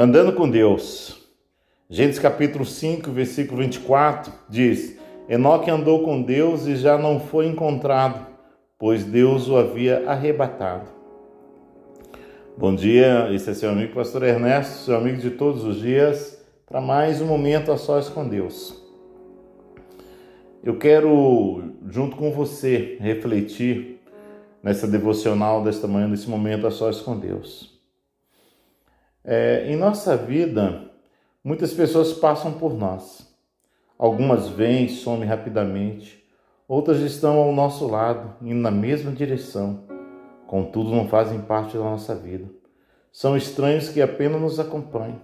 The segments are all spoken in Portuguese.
Andando com Deus. Gênesis capítulo 5, versículo 24 diz: Enoque andou com Deus e já não foi encontrado, pois Deus o havia arrebatado. Bom dia, esse é seu amigo pastor Ernesto, seu amigo de todos os dias, para mais um momento a sós com Deus. Eu quero, junto com você, refletir nessa devocional desta manhã, nesse momento a sós com Deus. É, em nossa vida, muitas pessoas passam por nós. Algumas vêm somem rapidamente, outras estão ao nosso lado, indo na mesma direção, contudo não fazem parte da nossa vida. São estranhos que apenas nos acompanham.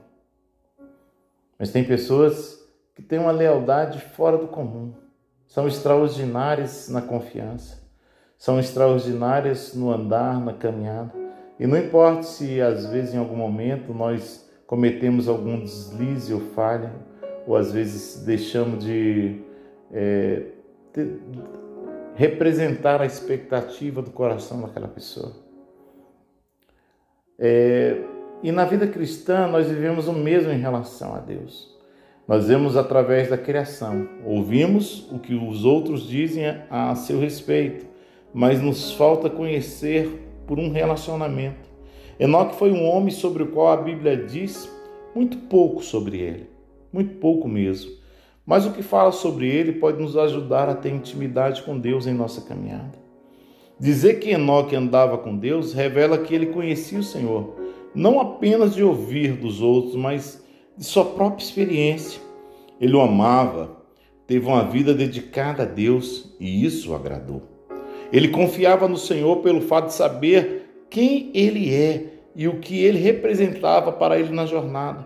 Mas tem pessoas que têm uma lealdade fora do comum, são extraordinárias na confiança, são extraordinárias no andar, na caminhada e não importa se às vezes em algum momento nós cometemos algum deslize ou falha, ou às vezes deixamos de é, representar a expectativa do coração daquela pessoa. É, e na vida cristã nós vivemos o mesmo em relação a Deus. Nós vemos através da criação, ouvimos o que os outros dizem a seu respeito, mas nos falta conhecer por um relacionamento. Enoque foi um homem sobre o qual a Bíblia diz muito pouco sobre ele, muito pouco mesmo. Mas o que fala sobre ele pode nos ajudar a ter intimidade com Deus em nossa caminhada. Dizer que Enoque andava com Deus revela que ele conhecia o Senhor, não apenas de ouvir dos outros, mas de sua própria experiência. Ele o amava, teve uma vida dedicada a Deus e isso o agradou. Ele confiava no Senhor pelo fato de saber quem ele é e o que ele representava para ele na jornada.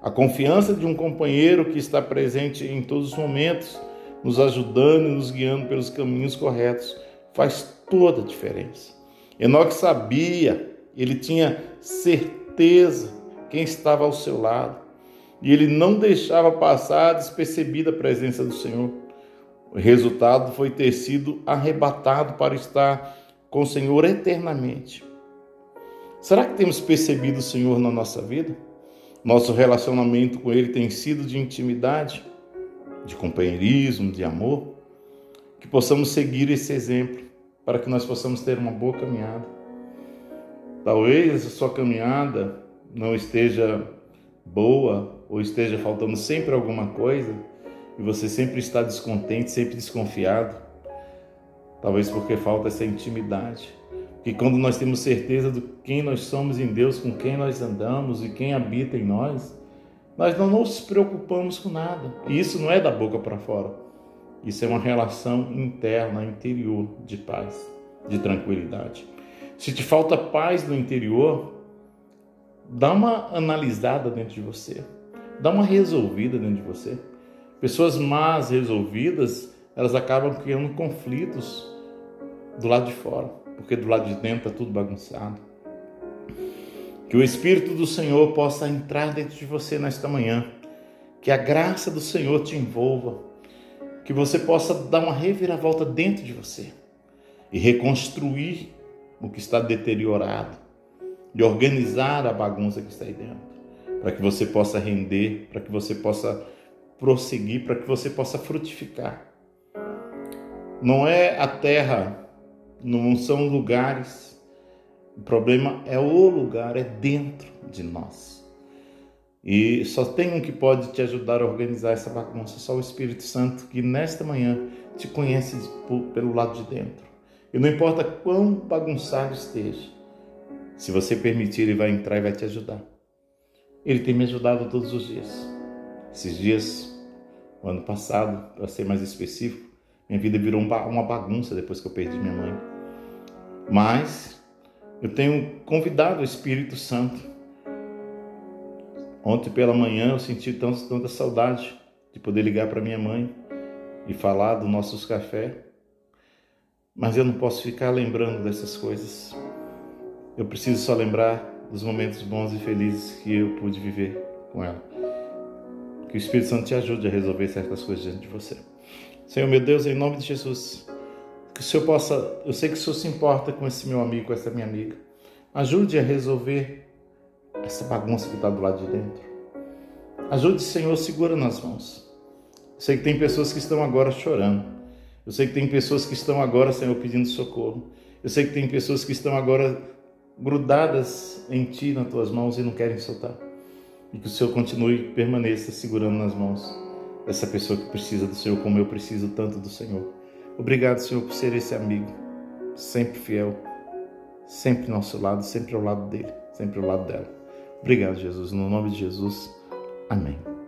A confiança de um companheiro que está presente em todos os momentos, nos ajudando e nos guiando pelos caminhos corretos, faz toda a diferença. Enoque sabia, ele tinha certeza quem estava ao seu lado, e ele não deixava passar despercebida a presença do Senhor. O resultado foi ter sido arrebatado para estar com o Senhor eternamente. Será que temos percebido o Senhor na nossa vida? Nosso relacionamento com Ele tem sido de intimidade, de companheirismo, de amor? Que possamos seguir esse exemplo para que nós possamos ter uma boa caminhada. Talvez a sua caminhada não esteja boa ou esteja faltando sempre alguma coisa e você sempre está descontente, sempre desconfiado, talvez porque falta essa intimidade. Porque quando nós temos certeza do quem nós somos em Deus, com quem nós andamos e quem habita em nós, nós não nos preocupamos com nada. E isso não é da boca para fora. Isso é uma relação interna, interior de paz, de tranquilidade. Se te falta paz no interior, dá uma analisada dentro de você. Dá uma resolvida dentro de você. Pessoas más resolvidas, elas acabam criando conflitos do lado de fora, porque do lado de dentro está tudo bagunçado. Que o Espírito do Senhor possa entrar dentro de você nesta manhã, que a graça do Senhor te envolva, que você possa dar uma reviravolta dentro de você e reconstruir o que está deteriorado, e organizar a bagunça que está aí dentro, para que você possa render, para que você possa prosseguir, para que você possa frutificar. Não é a terra, não são lugares. O problema é o lugar, é dentro de nós. E só tem um que pode te ajudar a organizar essa bagunça, só o Espírito Santo, que nesta manhã te conhece pelo lado de dentro. E não importa quão bagunçado esteja, se você permitir, ele vai entrar e vai te ajudar. Ele tem me ajudado todos os dias. Esses dias, o ano passado, para ser mais específico, minha vida virou uma bagunça depois que eu perdi minha mãe. Mas eu tenho convidado o Espírito Santo. Ontem pela manhã eu senti tanta, tanta saudade de poder ligar para minha mãe e falar dos nossos cafés. Mas eu não posso ficar lembrando dessas coisas. Eu preciso só lembrar dos momentos bons e felizes que eu pude viver com ela. Que o Espírito Santo te ajude a resolver certas coisas diante de você. Senhor meu Deus, em nome de Jesus, que o Senhor possa, eu sei que o Senhor se importa com esse meu amigo, com essa minha amiga. Ajude a resolver essa bagunça que está do lado de dentro. Ajude, Senhor, segura nas mãos. Eu sei que tem pessoas que estão agora chorando. Eu sei que tem pessoas que estão agora, Senhor, pedindo socorro. Eu sei que tem pessoas que estão agora grudadas em Ti, nas Tuas mãos e não querem soltar. E que o Senhor continue, permaneça segurando nas mãos dessa pessoa que precisa do Senhor, como eu preciso tanto do Senhor. Obrigado, Senhor, por ser esse amigo, sempre fiel, sempre ao nosso lado, sempre ao lado dele, sempre ao lado dela. Obrigado, Jesus. No nome de Jesus. Amém.